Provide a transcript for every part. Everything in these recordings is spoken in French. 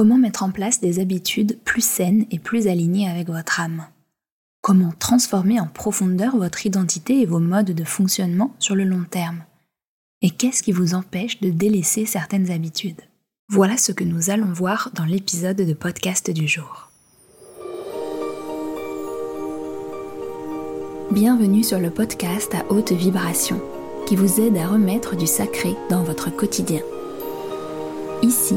Comment mettre en place des habitudes plus saines et plus alignées avec votre âme? Comment transformer en profondeur votre identité et vos modes de fonctionnement sur le long terme? Et qu'est-ce qui vous empêche de délaisser certaines habitudes? Voilà ce que nous allons voir dans l'épisode de podcast du jour. Bienvenue sur le podcast à haute vibration qui vous aide à remettre du sacré dans votre quotidien. Ici,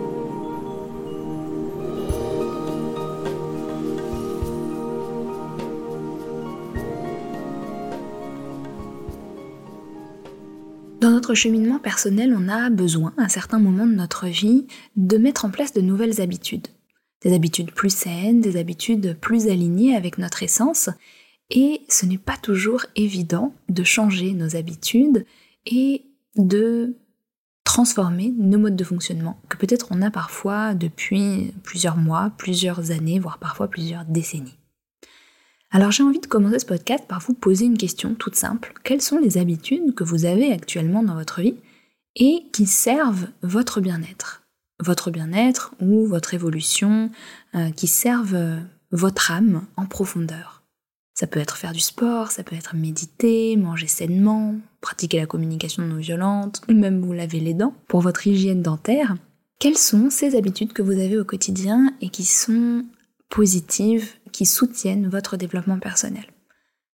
Dans notre cheminement personnel, on a besoin, à certains moments de notre vie, de mettre en place de nouvelles habitudes. Des habitudes plus saines, des habitudes plus alignées avec notre essence. Et ce n'est pas toujours évident de changer nos habitudes et de transformer nos modes de fonctionnement que peut-être on a parfois depuis plusieurs mois, plusieurs années, voire parfois plusieurs décennies. Alors j'ai envie de commencer ce podcast par vous poser une question toute simple. Quelles sont les habitudes que vous avez actuellement dans votre vie et qui servent votre bien-être? Votre bien-être ou votre évolution, euh, qui servent euh, votre âme en profondeur? Ça peut être faire du sport, ça peut être méditer, manger sainement, pratiquer la communication non violente, ou même vous laver les dents pour votre hygiène dentaire. Quelles sont ces habitudes que vous avez au quotidien et qui sont positives qui soutiennent votre développement personnel.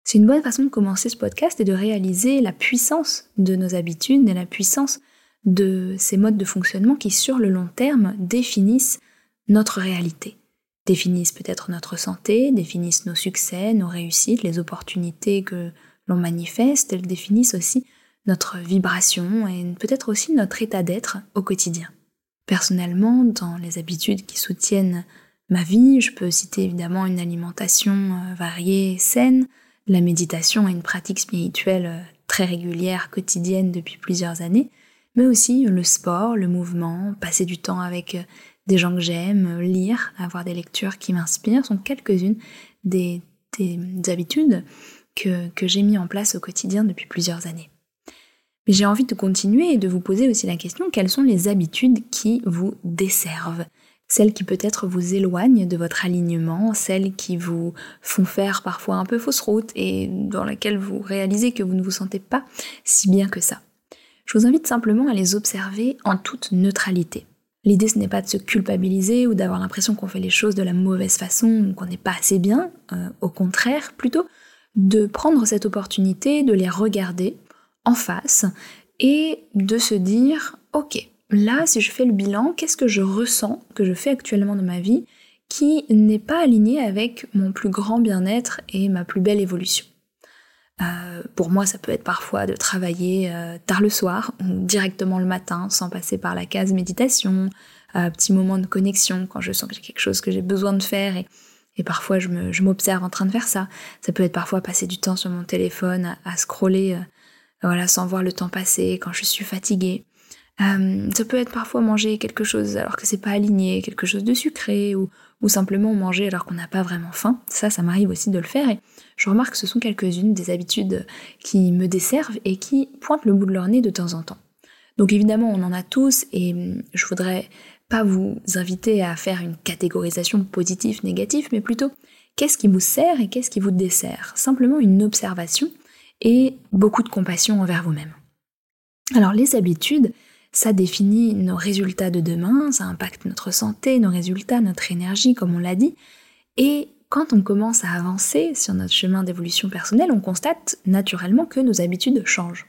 C'est une bonne façon de commencer ce podcast et de réaliser la puissance de nos habitudes et la puissance de ces modes de fonctionnement qui, sur le long terme, définissent notre réalité, définissent peut-être notre santé, définissent nos succès, nos réussites, les opportunités que l'on manifeste, elles définissent aussi notre vibration et peut-être aussi notre état d'être au quotidien. Personnellement, dans les habitudes qui soutiennent ma vie. Je peux citer évidemment une alimentation euh, variée, saine, la méditation et une pratique spirituelle euh, très régulière, quotidienne depuis plusieurs années, mais aussi le sport, le mouvement, passer du temps avec euh, des gens que j'aime, lire, avoir des lectures qui m'inspirent, sont quelques-unes des, habitudes que, que j'ai mis en place au quotidien depuis plusieurs années. Mais j'ai envie de continuer et de vous poser aussi la question, quelles sont les habitudes qui vous desservent? Celles qui peut-être vous éloignent de votre alignement, celles qui vous font faire parfois un peu fausse route et dans laquelle vous réalisez que vous ne vous sentez pas si bien que ça. Je vous invite simplement à les observer en toute neutralité. L'idée ce n'est pas de se culpabiliser ou d'avoir l'impression qu'on fait les choses de la mauvaise façon ou qu'on n'est pas assez bien, euh, au contraire, plutôt de prendre cette opportunité, de les regarder en face et de se dire ok, là, si je fais le bilan, qu'est-ce que je ressens, que je fais actuellement dans ma vie, qui n'est pas aligné avec mon plus grand bien-être et ma plus belle évolution? Euh, pour moi, ça peut être parfois de travailler euh, tard le soir ou directement le matin sans passer par la case méditation, un petit moment de connexion quand je sens que j'ai quelque chose que j'ai besoin de faire et, parfois je m'observe en train de faire ça. Ça peut être parfois passer du temps sur mon téléphone à, scroller euh, voilà, sans voir le temps passer quand je suis fatiguée. Euh, ça peut être parfois manger quelque chose alors que c'est pas aligné, quelque chose de sucré ou, simplement manger alors qu'on n'a pas vraiment faim. Ça, ça m'arrive aussi de le faire et je remarque que ce sont quelques-unes des habitudes qui me desservent et qui pointent le bout de leur nez de temps en temps. Donc évidemment, on en a tous et hum, je voudrais pas vous inviter à faire une catégorisation positive-négative, mais plutôt qu'est-ce qui vous sert et qu'est-ce qui vous dessert? Simplement une observation et beaucoup de compassion envers vous-même. Alors les habitudes, ça définit nos résultats de demain, ça impacte notre santé, nos résultats, notre énergie, comme on l'a dit. Et quand on commence à avancer sur notre chemin d'évolution personnelle, on constate naturellement que nos habitudes changent.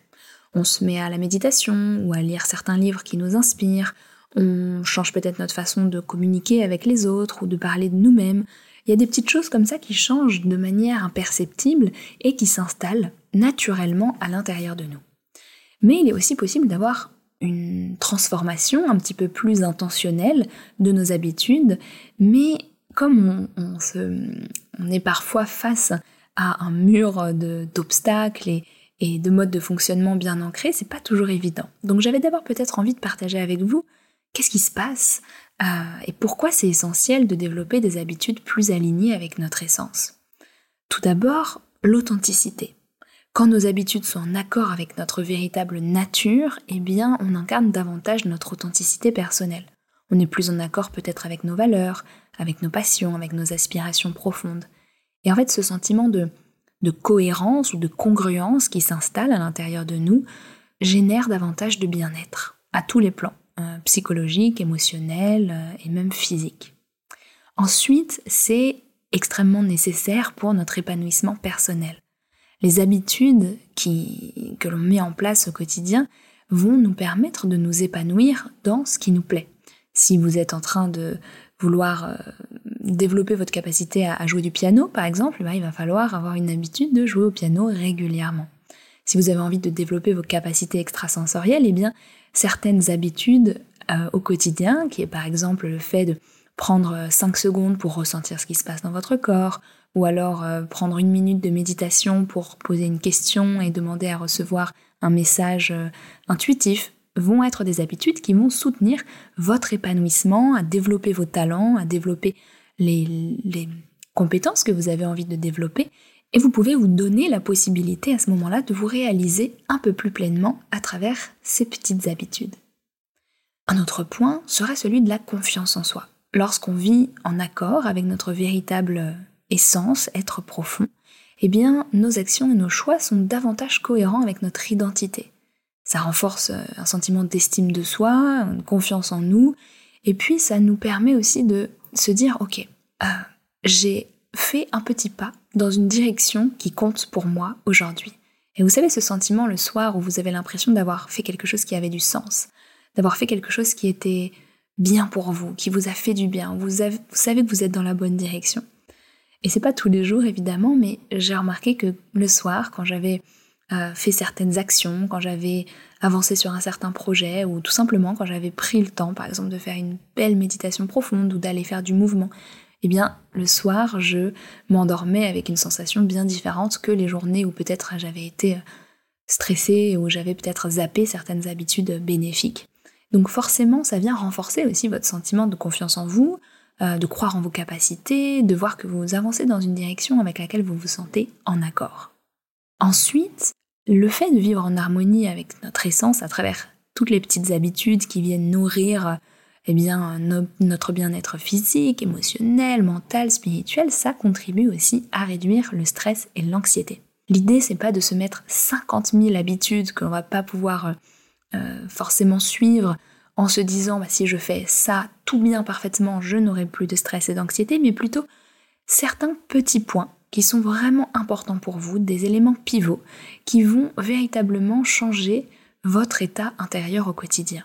On se met à la méditation ou à lire certains livres qui nous inspirent, on change peut-être notre façon de communiquer avec les autres ou de parler de nous-mêmes. Il y a des petites choses comme ça qui changent de manière imperceptible et qui s'installent naturellement à l'intérieur de nous. Mais il est aussi possible d'avoir une transformation un petit peu plus intentionnelle de nos habitudes, mais comme on, est parfois face à un mur d'obstacles et, de modes de fonctionnement bien ancrés, c'est pas toujours évident. Donc j'avais d'abord peut-être envie de partager avec vous qu'est-ce qui se passe euh, et pourquoi c'est essentiel de développer des habitudes plus alignées avec notre essence. Tout d'abord, l'authenticité. Quand nos habitudes sont en accord avec notre véritable nature, eh bien, on incarne davantage notre authenticité personnelle. On est plus en accord peut-être avec nos valeurs, avec nos passions, avec nos aspirations profondes. Et en fait, ce sentiment de, cohérence ou de congruence qui s'installe à l'intérieur de nous génère davantage de bien-être, à tous les plans, euh, psychologique, émotionnel euh, et même physique. Ensuite, c'est extrêmement nécessaire pour notre épanouissement personnel. Les habitudes que l'on met en place au quotidien vont nous permettre de nous épanouir dans ce qui nous plaît. Si vous êtes en train de vouloir euh, développer votre capacité à, jouer du piano, par exemple, bah, il va falloir avoir une habitude de jouer au piano régulièrement. Si vous avez envie de développer vos capacités extrasensorielles, eh bien, certaines habitudes euh, au quotidien, qui est par exemple le fait de prendre 5 secondes pour ressentir ce qui se passe dans votre corps, ou alors euh, prendre une minute de méditation pour poser une question et demander à recevoir un message intuitif, vont être des habitudes qui vont soutenir votre épanouissement, à développer vos talents, à développer les, compétences que vous avez envie de développer. Et vous pouvez vous donner la possibilité à ce moment-là de vous réaliser un peu plus pleinement à travers ces petites habitudes. Un autre point serait celui de la confiance en soi. Lorsqu'on vit en accord avec notre véritable essence, être profond, eh bien nos actions et nos choix sont davantage cohérents avec notre identité. Ça renforce euh, un sentiment d'estime de soi, une confiance en nous, et puis ça nous permet aussi de se dire, ok, euh, j'ai fait un petit pas dans une direction qui compte pour moi aujourd'hui. Et vous savez ce sentiment le soir où vous avez l'impression d'avoir fait quelque chose qui avait du sens, d'avoir fait quelque chose qui était bien pour vous, qui vous a fait du bien, vous, vous savez que vous êtes dans la bonne direction. Et c'est pas tous les jours évidemment, mais j'ai remarqué que le soir, quand j'avais euh, fait certaines actions, quand j'avais avancé sur un certain projet, ou tout simplement quand j'avais pris le temps, par exemple, de faire une belle méditation profonde ou d'aller faire du mouvement, eh bien, le soir, je m'endormais avec une sensation bien différente que les journées où peut-être j'avais été euh, stressée, ou j'avais peut-être zappé certaines habitudes bénéfiques. Donc forcément, ça vient renforcer aussi votre sentiment de confiance en vous, euh, de croire en vos capacités, de voir que vous avancez dans une direction avec laquelle vous vous sentez en accord. Ensuite, le fait de vivre en harmonie avec notre essence à travers toutes les petites habitudes qui viennent nourrir eh bien, notre bien-être physique, émotionnel, mental, spirituel, ça contribue aussi à réduire le stress et l'anxiété. L'idée, c'est pas de se mettre 50 000 habitudes qu'on va pas pouvoir euh, forcément suivre en se disant bah, si je fais ça tout bien parfaitement, je n'aurai plus de stress et d'anxiété, mais plutôt certains petits points qui sont vraiment importants pour vous, des éléments pivots qui vont véritablement changer votre état intérieur au quotidien.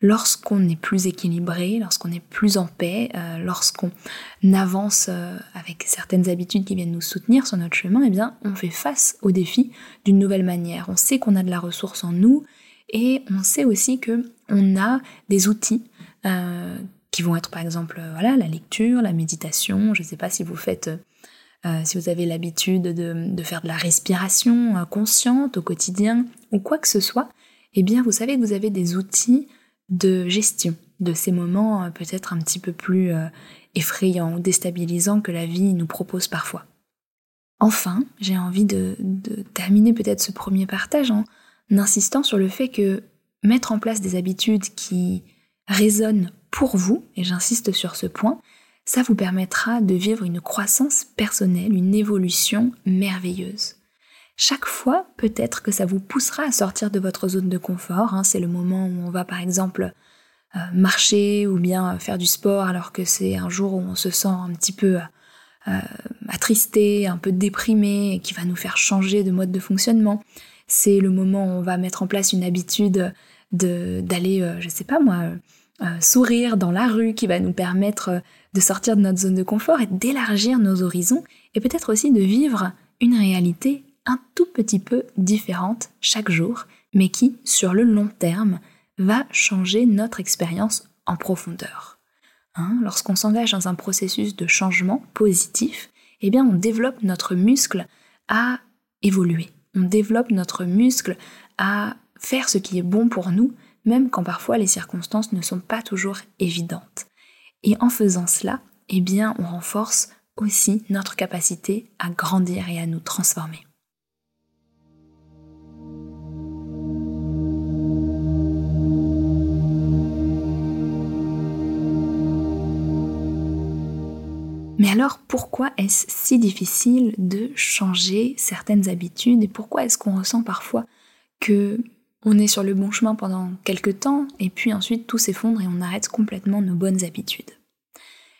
Lorsqu'on est plus équilibré, lorsqu'on est plus en paix, euh, lorsqu'on avance euh, avec certaines habitudes qui viennent nous soutenir sur notre chemin, eh bien, on fait face aux défis d'une nouvelle manière. On sait qu'on a de la ressource en nous et on sait aussi que on a des outils euh, qui vont être par exemple voilà la lecture, la méditation. Je ne sais pas si vous faites euh, si vous avez l'habitude de, faire de la respiration euh, consciente au quotidien ou quoi que ce soit, eh bien vous savez que vous avez des outils de gestion de ces moments euh, peut-être un petit peu plus effrayants ou déstabilisants que la vie nous propose parfois. Enfin, j'ai envie de, terminer peut-être ce premier partage insistant sur le fait que mettre en place des habitudes qui résonnent pour vous, et j'insiste sur ce point, ça vous permettra de vivre une croissance personnelle, une évolution merveilleuse. Chaque fois, peut-être que ça vous poussera à sortir de votre zone de confort. Hein. C'est le moment où on va par exemple euh, marcher ou bien faire du sport alors que c'est un jour où on se sent un petit peu euh, attristé, un peu déprimé qui va nous faire changer de mode de fonctionnement. C'est le moment où on va mettre en place une habitude d'aller, euh, je sais pas moi, sourire dans la rue qui va nous permettre de sortir de notre zone de confort et d'élargir nos horizons et peut-être aussi de vivre une réalité un tout petit peu différente chaque jour, mais qui, sur le long terme, va changer notre expérience en profondeur. Hein, lorsqu'on s'engage dans un processus de changement positif, eh bien on développe notre muscle à évoluer. On développe notre muscle à faire ce qui est bon pour nous, même quand parfois les circonstances ne sont pas toujours évidentes. Et en faisant cela, eh bien on renforce aussi notre capacité à grandir et à nous transformer. Mais alors pourquoi est-ce si difficile de changer certaines habitudes et pourquoi est-ce qu'on ressent parfois que on est sur le bon chemin pendant quelques temps et puis ensuite tout s'effondre et on arrête complètement nos bonnes habitudes?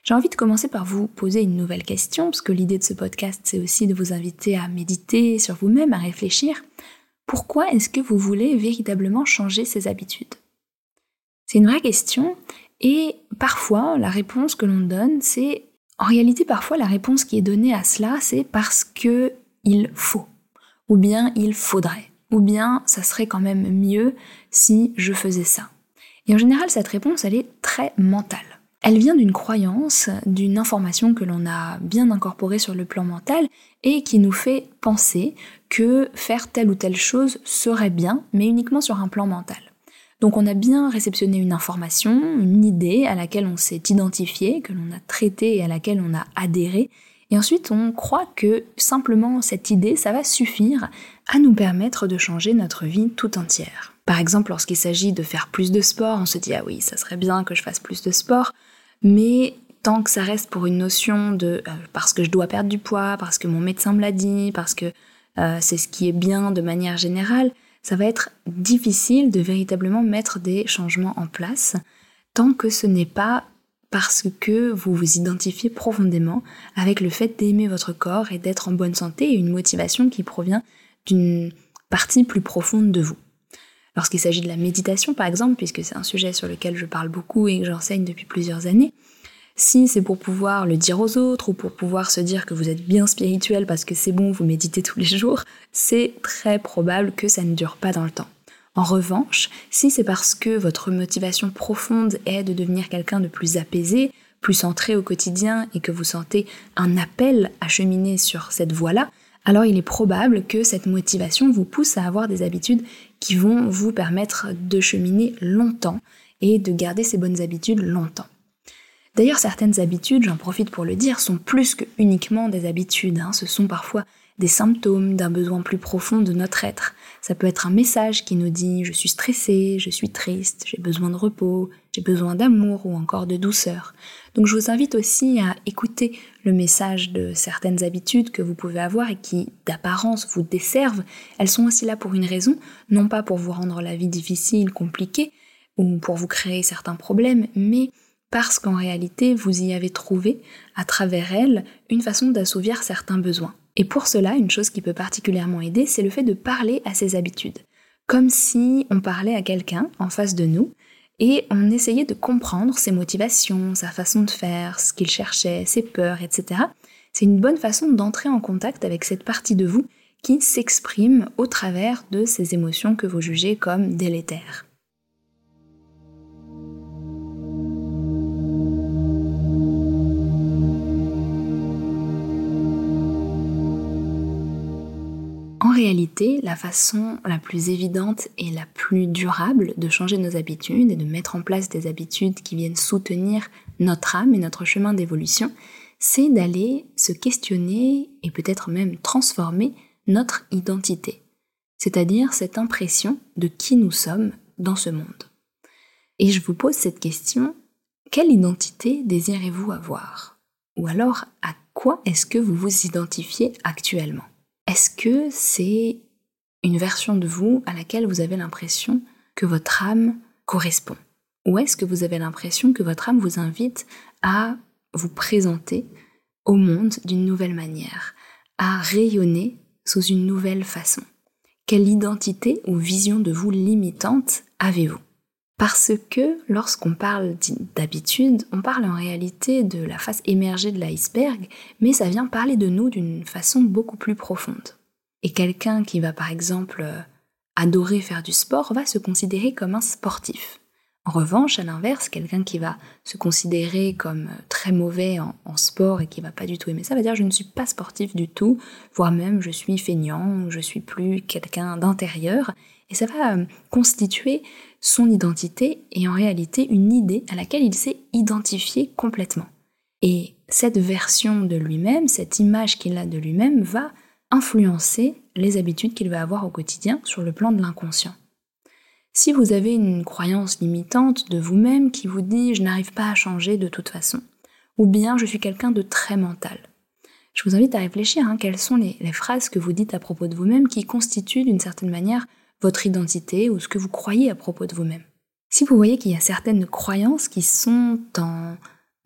J'ai envie de commencer par vous poser une nouvelle question, parce que l'idée de ce podcast, c'est aussi de vous inviter à méditer sur vous-même, à réfléchir. Pourquoi est-ce que vous voulez véritablement changer ces habitudes? C'est une vraie question, et parfois, la réponse que l'on donne, c'est... En réalité, parfois, la réponse qui est donnée à cela, c'est parce que il faut, ou bien il faudrait, ou bien ça serait quand même mieux si je faisais ça. Et en général, cette réponse, elle est très mentale. Elle vient d'une croyance, d'une information que l'on a bien incorporée sur le plan mental et qui nous fait penser que faire telle ou telle chose serait bien, mais uniquement sur un plan mental. Donc on a bien réceptionné une information, une idée à laquelle on s'est identifié, que l'on a traité et à laquelle on a adhéré, et ensuite on croit que simplement cette idée, ça va suffire à nous permettre de changer notre vie tout entière. Par exemple, lorsqu'il s'agit de faire plus de sport, on se dit ah oui, ça serait bien que je fasse plus de sport mais tant que ça reste pour une notion de euh, parce que je dois perdre du poids, parce que mon médecin me l'a dit, parce que euh, c'est ce qui est bien de manière générale, ça va être difficile de véritablement mettre des changements en place tant que ce n'est pas parce que vous vous identifiez profondément avec le fait d'aimer votre corps et d'être en bonne santé et une motivation qui provient d'une partie plus profonde de vous. Lorsqu'il s'agit de la méditation, par exemple, puisque c'est un sujet sur lequel je parle beaucoup et que j'enseigne depuis plusieurs années, si c'est pour pouvoir le dire aux autres ou pour pouvoir se dire que vous êtes bien spirituel parce que c'est bon, vous méditez tous les jours, c'est très probable que ça ne dure pas dans le temps. En revanche, si c'est parce que votre motivation profonde est de devenir quelqu'un de plus apaisé, plus centré au quotidien et que vous sentez un appel à cheminer sur cette voie-là, alors il est probable que cette motivation vous pousse à avoir des habitudes qui vont vous permettre de cheminer longtemps et de garder ces bonnes habitudes longtemps. D'ailleurs, certaines habitudes, j'en profite pour le dire, sont plus que uniquement des habitudes. Hein. Ce sont parfois des symptômes d'un besoin plus profond de notre être. Ça peut être un message qui nous dit je suis stressé, je suis triste, j'ai besoin de repos, j'ai besoin d'amour ou encore de douceur. Donc je vous invite aussi à écouter le message de certaines habitudes que vous pouvez avoir et qui d'apparence vous desservent. Elles sont aussi là pour une raison, non pas pour vous rendre la vie difficile, compliquée, ou pour vous créer certains problèmes, mais parce qu'en réalité vous y avez trouvé, à travers elles, une façon d'assouvir certains besoins. Et pour cela, une chose qui peut particulièrement aider, c'est le fait de parler à ces habitudes. Comme si on parlait à quelqu'un en face de nous, et on essayait de comprendre ses motivations, sa façon de faire, ce qu'il cherchait, ses peurs, etc. C'est une bonne façon d'entrer en contact avec cette partie de vous qui s'exprime au travers de ces émotions que vous jugez comme délétères. Réalité, la façon la plus évidente et la plus durable de changer nos habitudes et de mettre en place des habitudes qui viennent soutenir notre âme et notre chemin d'évolution, c'est d'aller se questionner et peut-être même transformer notre identité, c'est-à-dire cette impression de qui nous sommes dans ce monde. Et je vous pose cette question, quelle identité désirez-vous avoir? Ou alors, à quoi est-ce que vous vous identifiez actuellement? Est-ce que c'est une version de vous à laquelle vous avez l'impression que votre âme correspond? Ou est-ce que vous avez l'impression que votre âme vous invite à vous présenter au monde d'une nouvelle manière, à rayonner sous une nouvelle façon? Quelle identité ou vision de vous limitante avez-vous? Parce que lorsqu'on parle d'habitude, on parle en réalité de la face émergée de l'iceberg, mais ça vient parler de nous d'une façon beaucoup plus profonde. Et quelqu'un qui va par exemple adorer faire du sport va se considérer comme un sportif. En revanche, à l'inverse, quelqu'un qui va se considérer comme très mauvais en, sport et qui va pas du tout aimer ça va dire je ne suis pas sportif du tout, voire même je suis feignant, je suis plus quelqu'un d'intérieur. Et ça va euh, constituer son identité et en réalité une idée à laquelle il s'est identifié complètement. Et cette version de lui-même, cette image qu'il a de lui-même va influencer les habitudes qu'il va avoir au quotidien sur le plan de l'inconscient. Si vous avez une croyance limitante de vous-même qui vous dit je n'arrive pas à changer de toute façon, ou bien je suis quelqu'un de très mental, je vous invite à réfléchir hein, quelles sont les, les phrases que vous dites à propos de vous-même qui constituent d'une certaine manière votre identité ou ce que vous croyez à propos de vous-même. Si vous voyez qu'il y a certaines croyances qui sont en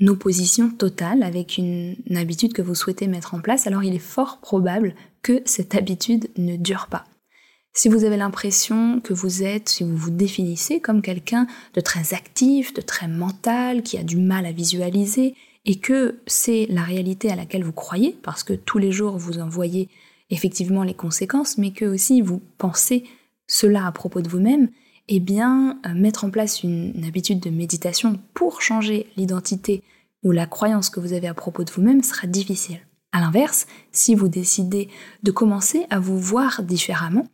opposition totale avec une, habitude que vous souhaitez mettre en place, alors il est fort probable que cette habitude ne dure pas. Si vous avez l'impression que vous êtes, si vous vous définissez comme quelqu'un de très actif, de très mental, qui a du mal à visualiser, et que c'est la réalité à laquelle vous croyez, parce que tous les jours vous en voyez effectivement les conséquences, mais que aussi vous pensez cela à propos de vous-même, eh bien, euh, mettre en place une, habitude de méditation pour changer l'identité ou la croyance que vous avez à propos de vous-même sera difficile. A l'inverse, si vous décidez de commencer à vous voir différemment,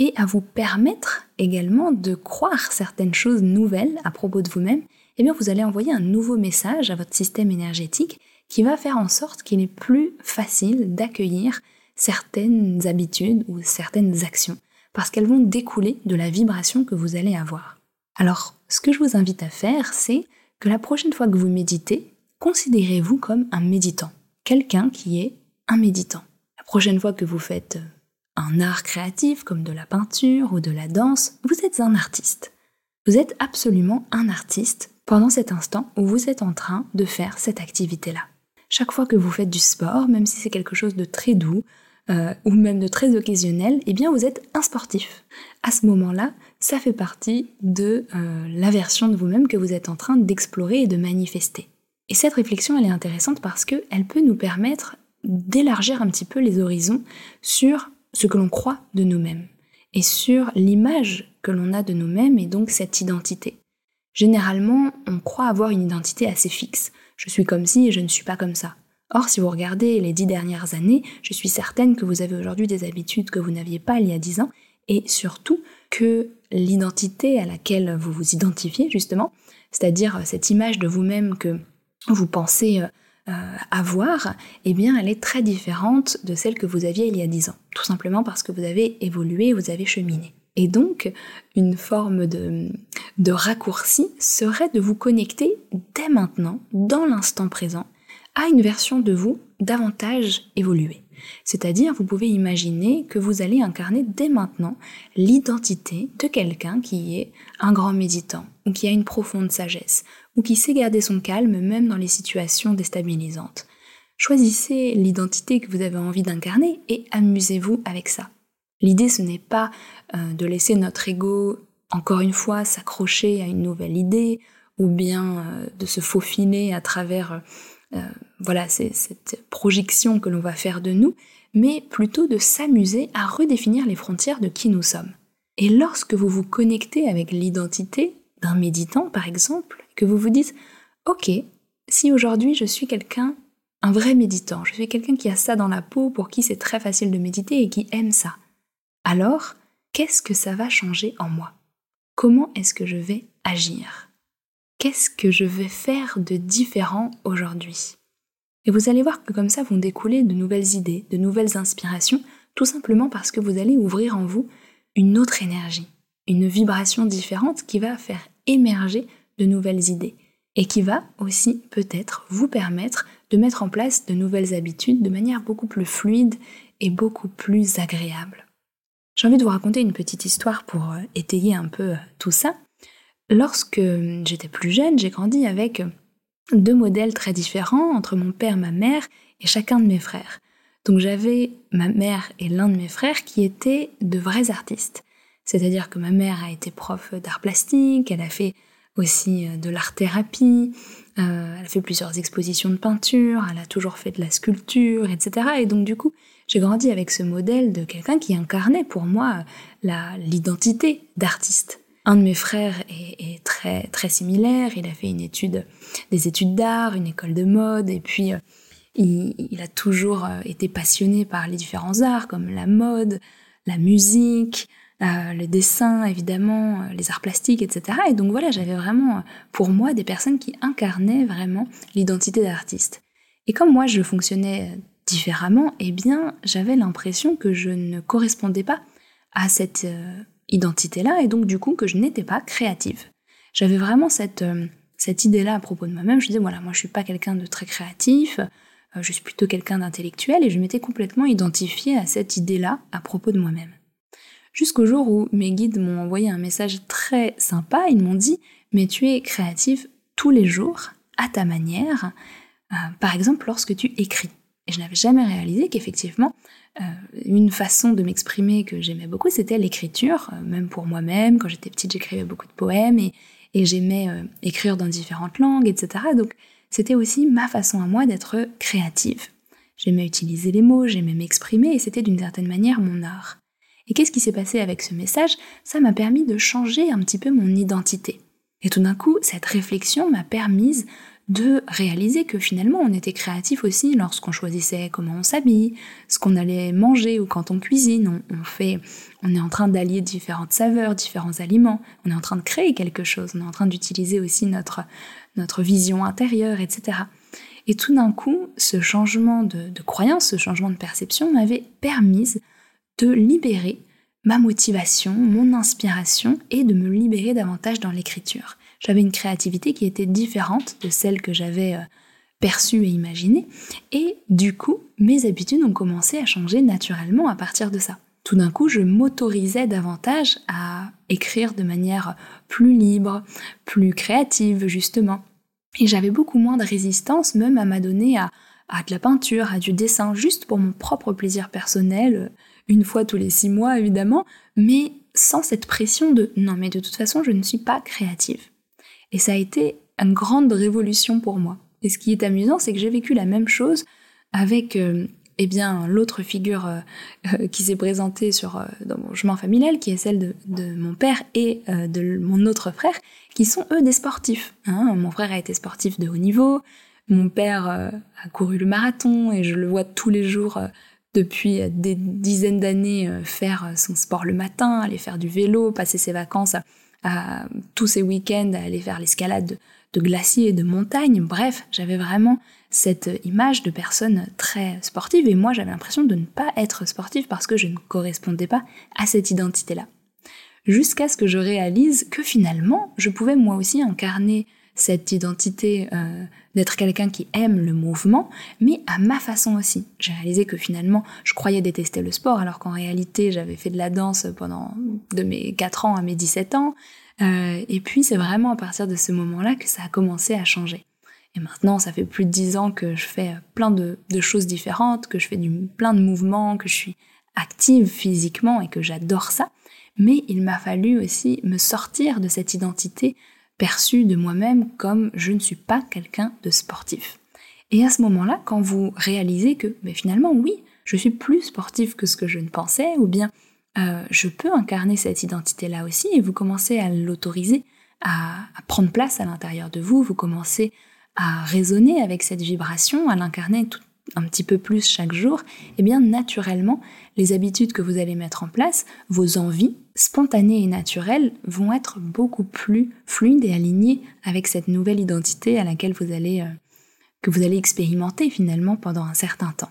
et à vous permettre également de croire certaines choses nouvelles à propos de vous-même, eh bien vous allez envoyer un nouveau message à votre système énergétique qui va faire en sorte qu'il est plus facile d'accueillir certaines habitudes ou certaines actions parce qu'elles vont découler de la vibration que vous allez avoir. Alors, ce que je vous invite à faire, c'est que la prochaine fois que vous méditez, considérez-vous comme un méditant, quelqu'un qui est un méditant. La prochaine fois que vous faites un art créatif comme de la peinture ou de la danse, vous êtes un artiste. Vous êtes absolument un artiste pendant cet instant où vous êtes en train de faire cette activité-là. Chaque fois que vous faites du sport, même si c'est quelque chose de très doux euh, ou même de très occasionnel, eh bien vous êtes un sportif. À ce moment-là, ça fait partie de euh, la version de vous-même que vous êtes en train d'explorer et de manifester. Et cette réflexion, elle est intéressante parce qu'elle peut nous permettre d'élargir un petit peu les horizons sur ce que l'on croit de nous-mêmes et sur l'image que l'on a de nous-mêmes et donc cette identité. Généralement, on croit avoir une identité assez fixe. Je suis comme ci et je ne suis pas comme ça. Or, si vous regardez les dix dernières années, je suis certaine que vous avez aujourd'hui des habitudes que vous n'aviez pas il y a dix ans, et surtout que l'identité à laquelle vous vous identifiez, justement, c'est-à-dire cette image de vous-même que vous pensez euh, euh, avoir, eh bien, elle est très différente de celle que vous aviez il y a dix ans. Tout simplement parce que vous avez évolué, vous avez cheminé. Et donc, une forme de, de raccourci serait de vous connecter dès maintenant, dans l'instant présent, à une version de vous davantage évoluée. C'est-à-dire, vous pouvez imaginer que vous allez incarner dès maintenant l'identité de quelqu'un qui est un grand méditant, ou qui a une profonde sagesse, ou qui sait garder son calme même dans les situations déstabilisantes. Choisissez l'identité que vous avez envie d'incarner et amusez-vous avec ça. L'idée, ce n'est pas euh, de laisser notre ego, encore une fois, s'accrocher à une nouvelle idée, ou bien euh, de se faufiler à travers euh, voilà, cette projection que l'on va faire de nous, mais plutôt de s'amuser à redéfinir les frontières de qui nous sommes. Et lorsque vous vous connectez avec l'identité d'un méditant, par exemple, que vous vous dites, ok, si aujourd'hui je suis quelqu'un, un vrai méditant, je suis quelqu'un qui a ça dans la peau, pour qui c'est très facile de méditer et qui aime ça, alors qu'est-ce que ça va changer en moi? Comment est-ce que je vais agir? Qu'est-ce que je vais faire de différent aujourd'hui? Et vous allez voir que comme ça vont découler de nouvelles idées, de nouvelles inspirations, tout simplement parce que vous allez ouvrir en vous une autre énergie, une vibration différente qui va faire émerger de nouvelles idées et qui va aussi peut-être vous permettre de mettre en place de nouvelles habitudes de manière beaucoup plus fluide et beaucoup plus agréable. J'ai envie de vous raconter une petite histoire pour euh, étayer un peu euh, tout ça. Lorsque euh, j'étais plus jeune, j'ai grandi avec deux modèles très différents entre mon père, ma mère et chacun de mes frères. Donc j'avais ma mère et l'un de mes frères qui étaient de vrais artistes. C'est-à-dire que ma mère a été prof d'art plastique, elle a fait aussi euh, de l'art-thérapie, euh, elle a fait plusieurs expositions de peinture, elle a toujours fait de la sculpture, etc. Et donc du coup, j'ai grandi avec ce modèle de quelqu'un qui incarnait pour moi l'identité d'artiste. Un de mes frères est, très très similaire. Il a fait une étude, des études d'art, une école de mode, et puis euh, il, a toujours euh, été passionné par les différents arts comme la mode, la musique, euh, le dessin évidemment, les arts plastiques, etc. Et donc voilà, j'avais vraiment pour moi des personnes qui incarnaient vraiment l'identité d'artiste. Et comme moi je fonctionnais différemment, eh bien j'avais l'impression que je ne correspondais pas à cette identité-là et donc du coup que je n'étais pas créative. J'avais vraiment cette, euh, cette idée-là à propos de moi-même. Je disais, voilà, moi je suis pas quelqu'un de très créatif, euh, je suis plutôt quelqu'un d'intellectuel et je m'étais complètement identifiée à cette idée-là à propos de moi-même. Jusqu'au jour où mes guides m'ont envoyé un message très sympa, ils m'ont dit, mais tu es créative tous les jours, à ta manière, euh, par exemple lorsque tu écris. Et je n'avais jamais réalisé qu'effectivement, une façon de m'exprimer que j'aimais beaucoup, c'était l'écriture, euh, même pour moi-même. Quand j'étais petite, j'écrivais beaucoup de poèmes et, j'aimais euh, écrire dans différentes langues, etc. Donc c'était aussi ma façon à moi d'être créative. J'aimais utiliser les mots, j'aimais m'exprimer et c'était d'une certaine manière mon art. Et qu'est-ce qui s'est passé avec ce message? Ça m'a permis de changer un petit peu mon identité. Et tout d'un coup, cette réflexion m'a permise de réaliser que finalement on était créatif aussi lorsqu'on choisissait comment on s'habille, ce qu'on allait manger ou quand on cuisine. On, fait, on est en train d'allier différentes saveurs, différents aliments. On est en train de créer quelque chose. On est en train d'utiliser aussi notre, notre vision intérieure, etc. Et tout d'un coup, ce changement de, de croyance, ce changement de perception m'avait permis de libérer ma motivation, mon inspiration et de me libérer davantage dans l'écriture j'avais une créativité qui était différente de celle que j'avais euh, perçue et imaginée. Et du coup, mes habitudes ont commencé à changer naturellement à partir de ça. Tout d'un coup, je m'autorisais davantage à écrire de manière plus libre, plus créative, justement. Et j'avais beaucoup moins de résistance même à m'adonner à, à de la peinture, à du dessin, juste pour mon propre plaisir personnel, une fois tous les six mois évidemment, mais sans cette pression de non mais de toute façon je ne suis pas créative. Et ça a été une grande révolution pour moi. Et ce qui est amusant, c'est que j'ai vécu la même chose avec euh, eh bien l'autre figure euh, euh, qui s'est présentée sur dans mon chemin familial, qui est celle de, mon père et de mon autre frère, qui sont eux des sportifs. Hein. Mon frère a été sportif de haut niveau, mon père a couru le marathon et je le vois tous les jours depuis des dizaines d'années faire son sport le matin, aller faire du vélo, passer ses vacances tous ces week-ends à aller faire l'escalade de, glaciers et de montagnes. Bref, j'avais vraiment cette image de personne très sportive et moi j'avais l'impression de ne pas être sportive parce que je ne correspondais pas à cette identité-là. Jusqu'à ce que je réalise que finalement je pouvais moi aussi incarner cette identité euh, d'être quelqu'un qui aime le mouvement, mais à ma façon aussi. J'ai réalisé que finalement, je croyais détester le sport, alors qu'en réalité, j'avais fait de la danse pendant de mes 4 ans à mes 17 ans. Euh, et puis, c'est vraiment à partir de ce moment-là que ça a commencé à changer. Et maintenant, ça fait plus de 10 ans que je fais plein de, choses différentes, que je fais du, plein de mouvements, que je suis active physiquement et que j'adore ça. Mais il m'a fallu aussi me sortir de cette identité perçu de moi-même comme je ne suis pas quelqu'un de sportif. Et à ce moment-là, quand vous réalisez que mais finalement oui, je suis plus sportif que ce que je ne pensais, ou bien euh, je peux incarner cette identité-là aussi, et vous commencez à l'autoriser, à, prendre place à l'intérieur de vous, vous commencez à raisonner avec cette vibration, à l'incarner un petit peu plus chaque jour, et eh bien naturellement, les habitudes que vous allez mettre en place, vos envies, spontanées et naturelles, vont être beaucoup plus fluides et alignées avec cette nouvelle identité à laquelle vous allez, euh, que vous allez expérimenter finalement pendant un certain temps.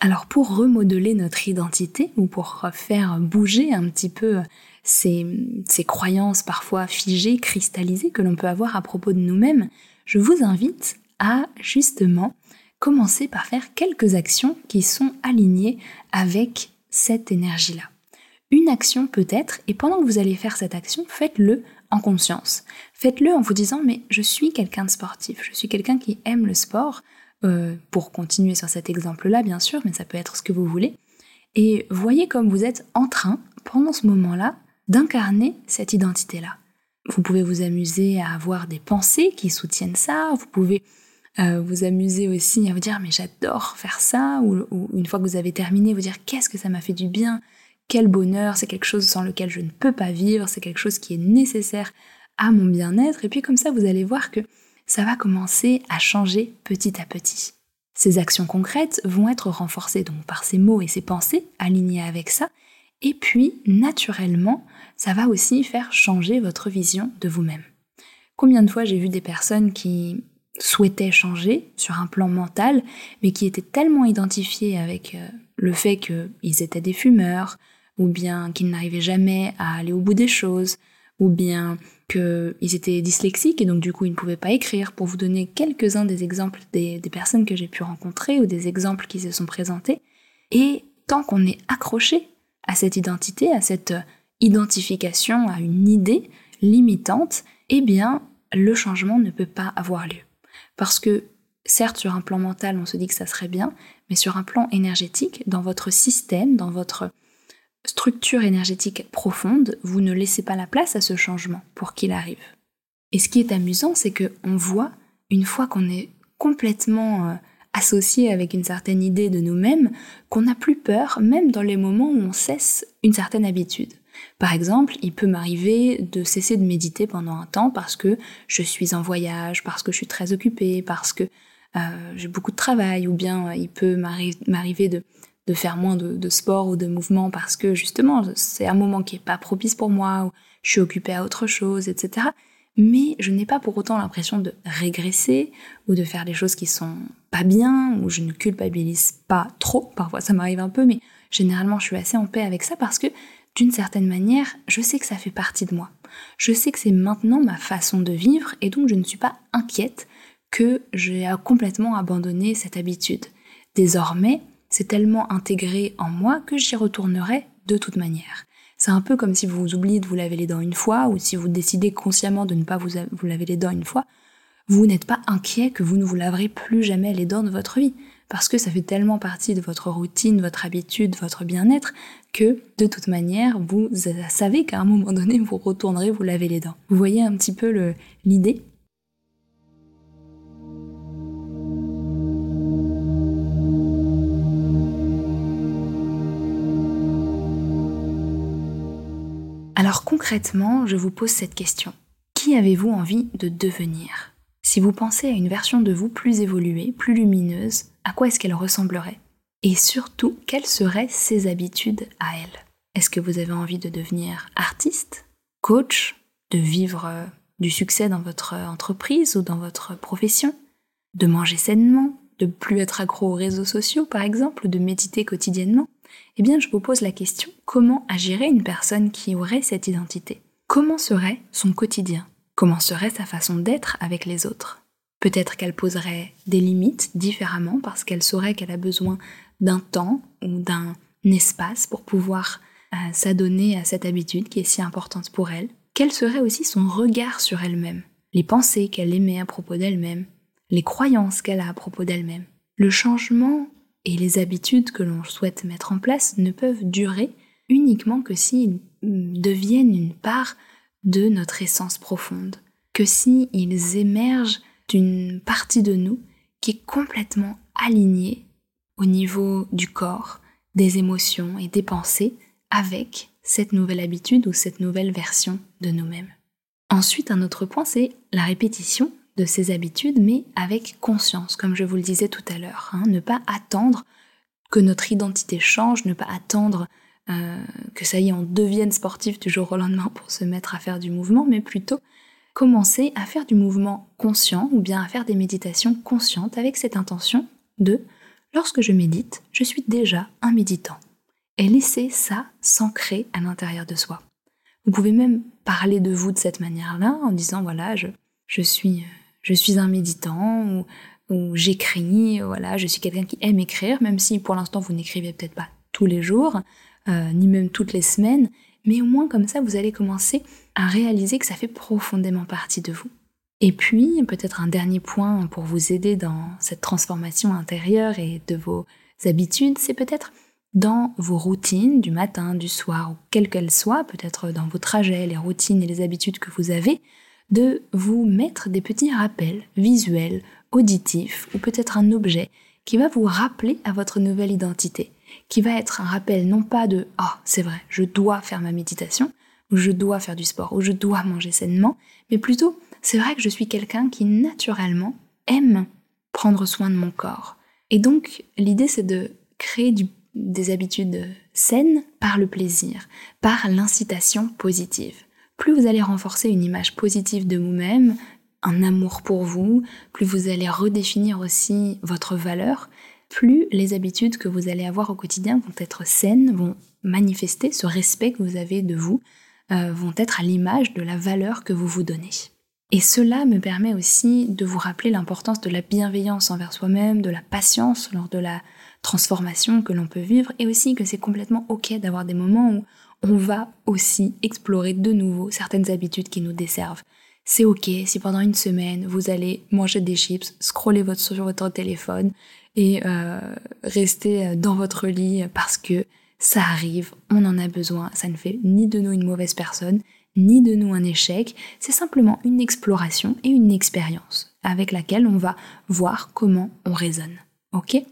Alors pour remodeler notre identité ou pour faire bouger un petit peu ces, ces croyances parfois figées, cristallisées que l'on peut avoir à propos de nous-mêmes, je vous invite à justement commencer par faire quelques actions qui sont alignées avec cette énergie-là. Une action peut-être, et pendant que vous allez faire cette action, faites-le en conscience. Faites-le en vous disant mais je suis quelqu'un de sportif, je suis quelqu'un qui aime le sport, euh, pour continuer sur cet exemple-là bien sûr, mais ça peut être ce que vous voulez. Et voyez comme vous êtes en train, pendant ce moment-là, d'incarner cette identité-là. Vous pouvez vous amuser à avoir des pensées qui soutiennent ça, vous pouvez euh, vous amuser aussi à vous dire mais j'adore faire ça, ou, une fois que vous avez terminé, vous dire qu'est-ce que ça m'a fait du bien, quel bonheur, c'est quelque chose sans lequel je ne peux pas vivre, c'est quelque chose qui est nécessaire à mon bien-être. Et puis comme ça, vous allez voir que ça va commencer à changer petit à petit. Ces actions concrètes vont être renforcées donc par ces mots et ces pensées alignées avec ça. Et puis, naturellement, ça va aussi faire changer votre vision de vous-même. Combien de fois j'ai vu des personnes qui souhaitaient changer sur un plan mental, mais qui étaient tellement identifiées avec euh, le fait qu'ils étaient des fumeurs, ou bien qu'ils n'arrivaient jamais à aller au bout des choses, ou bien qu'ils étaient dyslexiques et donc du coup ils ne pouvaient pas écrire. Pour vous donner quelques-uns des exemples des, des personnes que j'ai pu rencontrer ou des exemples qui se sont présentés. Et tant qu'on est accroché à cette identité, à cette identification, à une idée limitante, eh bien le changement ne peut pas avoir lieu. Parce que certes sur un plan mental on se dit que ça serait bien, mais sur un plan énergétique, dans votre système, dans votre structure énergétique profonde, vous ne laissez pas la place à ce changement pour qu'il arrive. Et ce qui est amusant, c'est que on voit, une fois qu'on est complètement euh, associé avec une certaine idée de nous-mêmes, qu'on n'a plus peur, même dans les moments où on cesse une certaine habitude. Par exemple, il peut m'arriver de cesser de méditer pendant un temps parce que je suis en voyage, parce que je suis très occupée, parce que euh, j'ai beaucoup de travail, ou bien euh, il peut m'arriver de de faire moins de, sport ou de mouvement parce que justement c'est un moment qui est pas propice pour moi ou je suis occupée à autre chose, etc. Mais je n'ai pas pour autant l'impression de régresser ou de faire des choses qui sont pas bien ou je ne culpabilise pas trop. Parfois ça m'arrive un peu, mais généralement je suis assez en paix avec ça parce que d'une certaine manière, je sais que ça fait partie de moi. Je sais que c'est maintenant ma façon de vivre et donc je ne suis pas inquiète que j'ai complètement abandonné cette habitude. Désormais, c'est tellement intégré en moi que j'y retournerai de toute manière. C'est un peu comme si vous oubliez de vous laver les dents une fois, ou si vous décidez consciemment de ne pas vous, vous laver les dents une fois, vous n'êtes pas inquiet que vous ne vous laverez plus jamais les dents de votre vie, parce que ça fait tellement partie de votre routine, votre habitude, votre bien-être, que de toute manière, vous savez qu'à un moment donné, vous retournerez vous laver les dents. Vous voyez un petit peu l'idée? Alors concrètement, je vous pose cette question. Qui avez-vous envie de devenir? Si vous pensez à une version de vous plus évoluée, plus lumineuse, à quoi est-ce qu'elle ressemblerait? Et surtout, quelles seraient ses habitudes à elle? Est-ce que vous avez envie de devenir artiste, coach, de vivre euh, du succès dans votre entreprise ou dans votre profession, de manger sainement, de plus être accro aux réseaux sociaux par exemple, ou de méditer quotidiennement? Eh bien je vous pose la question, comment agirait une personne qui aurait cette identité? Comment serait son quotidien? Comment serait sa façon d'être avec les autres? Peut-être qu'elle poserait des limites différemment parce qu'elle saurait qu'elle a besoin d'un temps ou d'un espace pour pouvoir euh, s'adonner à cette habitude qui est si importante pour elle. Quel serait aussi son regard sur elle-même? Les pensées qu'elle émet à propos d'elle-même? Les croyances qu'elle a à propos d'elle-même? Le changement et les habitudes que l'on souhaite mettre en place ne peuvent durer uniquement que s'ils deviennent une part de notre essence profonde, que s'ils émergent d'une partie de nous qui est complètement alignée au niveau du corps, des émotions et des pensées avec cette nouvelle habitude ou cette nouvelle version de nous-mêmes. Ensuite, un autre point, c'est la répétition de ses habitudes, mais avec conscience, comme je vous le disais tout à l'heure. Hein. ne pas attendre que notre identité change, ne pas attendre euh, que ça y est, on devienne sportif du jour au lendemain pour se mettre à faire du mouvement, mais plutôt commencer à faire du mouvement conscient ou bien à faire des méditations conscientes avec cette intention de lorsque je médite, je suis déjà un méditant. Et laisser ça s'ancrer à l'intérieur de soi. Vous pouvez même parler de vous de cette manière-là en disant voilà, je, je suis euh, je suis un méditant ou, j'écris, voilà, je suis quelqu'un qui aime écrire, même si pour l'instant vous n'écrivez peut-être pas tous les jours, euh, ni même toutes les semaines, mais au moins comme ça vous allez commencer à réaliser que ça fait profondément partie de vous. Et puis, peut-être un dernier point pour vous aider dans cette transformation intérieure et de vos habitudes, c'est peut-être dans vos routines du matin, du soir, ou quelles qu'elles soient, peut-être dans vos trajets, les routines et les habitudes que vous avez, de vous mettre des petits rappels visuels, auditifs ou peut-être un objet qui va vous rappeler à votre nouvelle identité. qui va être un rappel non pas de ah c'est vrai, je dois faire ma méditation, ou je dois faire du sport, ou je dois manger sainement, mais plutôt c'est vrai que je suis quelqu'un qui naturellement aime prendre soin de mon corps. Et donc l'idée c'est de créer des habitudes saines par le plaisir, par l'incitation positive. Plus vous allez renforcer une image positive de vous-même, un amour pour vous, plus vous allez redéfinir aussi votre valeur, plus les habitudes que vous allez avoir au quotidien vont être saines, vont manifester ce respect que vous avez de vous, euh, vont être à l'image de la valeur que vous vous donnez. Et cela me permet aussi de vous rappeler l'importance de la bienveillance envers soi-même, de la patience lors de la transformation que l'on peut vivre, et aussi que c'est complètement ok d'avoir des moments où on va aussi explorer de nouveau certaines habitudes qui nous desservent. C'est ok si pendant une semaine vous allez manger des chips, scroller votre, sur votre téléphone et euh, rester euh, dans votre lit parce que ça arrive, on en a besoin, ça ne fait ni de nous une mauvaise personne, ni de nous un échec, c'est simplement une exploration et une expérience avec laquelle on va voir comment on raisonne. Ok?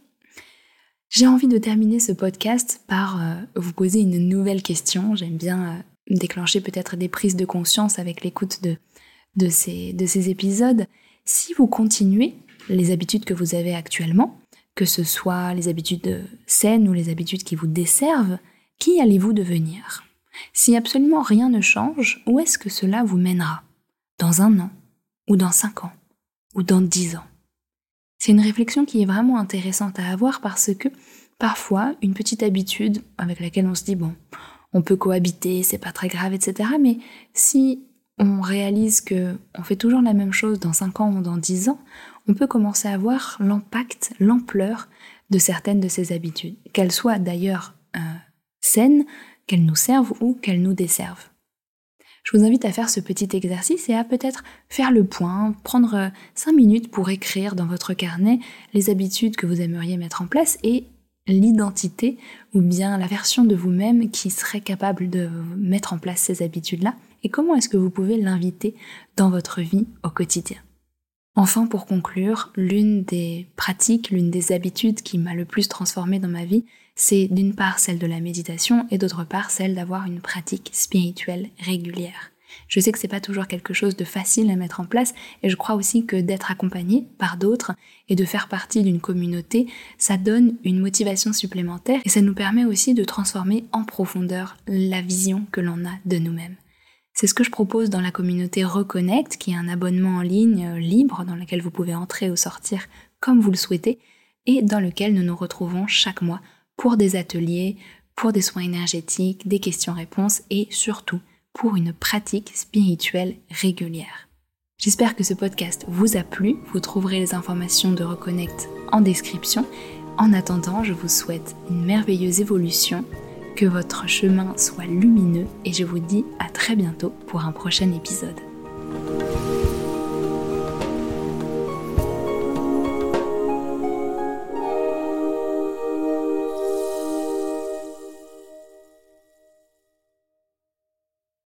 J'ai envie de terminer ce podcast par euh, vous poser une nouvelle question. J'aime bien déclencher peut-être des prises de conscience avec l'écoute de ces, de ces épisodes, si vous continuez les habitudes que vous avez actuellement, que ce soit les habitudes saines ou les habitudes qui vous desservent, qui allez-vous devenir? Si absolument rien ne change, où est-ce que cela vous mènera? Dans un an? Ou dans cinq ans? Ou dans dix ans? C'est une réflexion qui est vraiment intéressante à avoir parce que parfois, une petite habitude avec laquelle on se dit, bon, on peut cohabiter, c'est pas très grave, etc. Mais si on réalise que on fait toujours la même chose dans 5 ans ou dans 10 ans, on peut commencer à voir l'impact, l'ampleur de certaines de ces habitudes, qu'elles soient d'ailleurs euh, saines, qu'elles nous servent ou qu'elles nous desservent. Je vous invite à faire ce petit exercice et à peut-être faire le point, prendre 5 minutes pour écrire dans votre carnet les habitudes que vous aimeriez mettre en place et l'identité ou bien la version de vous-même qui serait capable de mettre en place ces habitudes-là et comment est-ce que vous pouvez l'inviter dans votre vie au quotidien? Enfin, pour conclure, l'une des pratiques, l'une des habitudes qui m'a le plus transformée dans ma vie, c'est d'une part celle de la méditation et d'autre part celle d'avoir une pratique spirituelle régulière. Je sais que c'est pas toujours quelque chose de facile à mettre en place et je crois aussi que d'être accompagné par d'autres et de faire partie d'une communauté, ça donne une motivation supplémentaire et ça nous permet aussi de transformer en profondeur la vision que l'on a de nous-mêmes. C'est ce que je propose dans la communauté Reconnect, qui est un abonnement en ligne euh, libre dans lequel vous pouvez entrer ou sortir comme vous le souhaitez, et dans lequel nous nous retrouvons chaque mois pour des ateliers, pour des soins énergétiques, des questions-réponses et surtout pour une pratique spirituelle régulière. J'espère que ce podcast vous a plu. Vous trouverez les informations de Reconnect en description. En attendant, je vous souhaite une merveilleuse évolution que votre chemin soit lumineux et je vous dis à très bientôt pour un prochain épisode.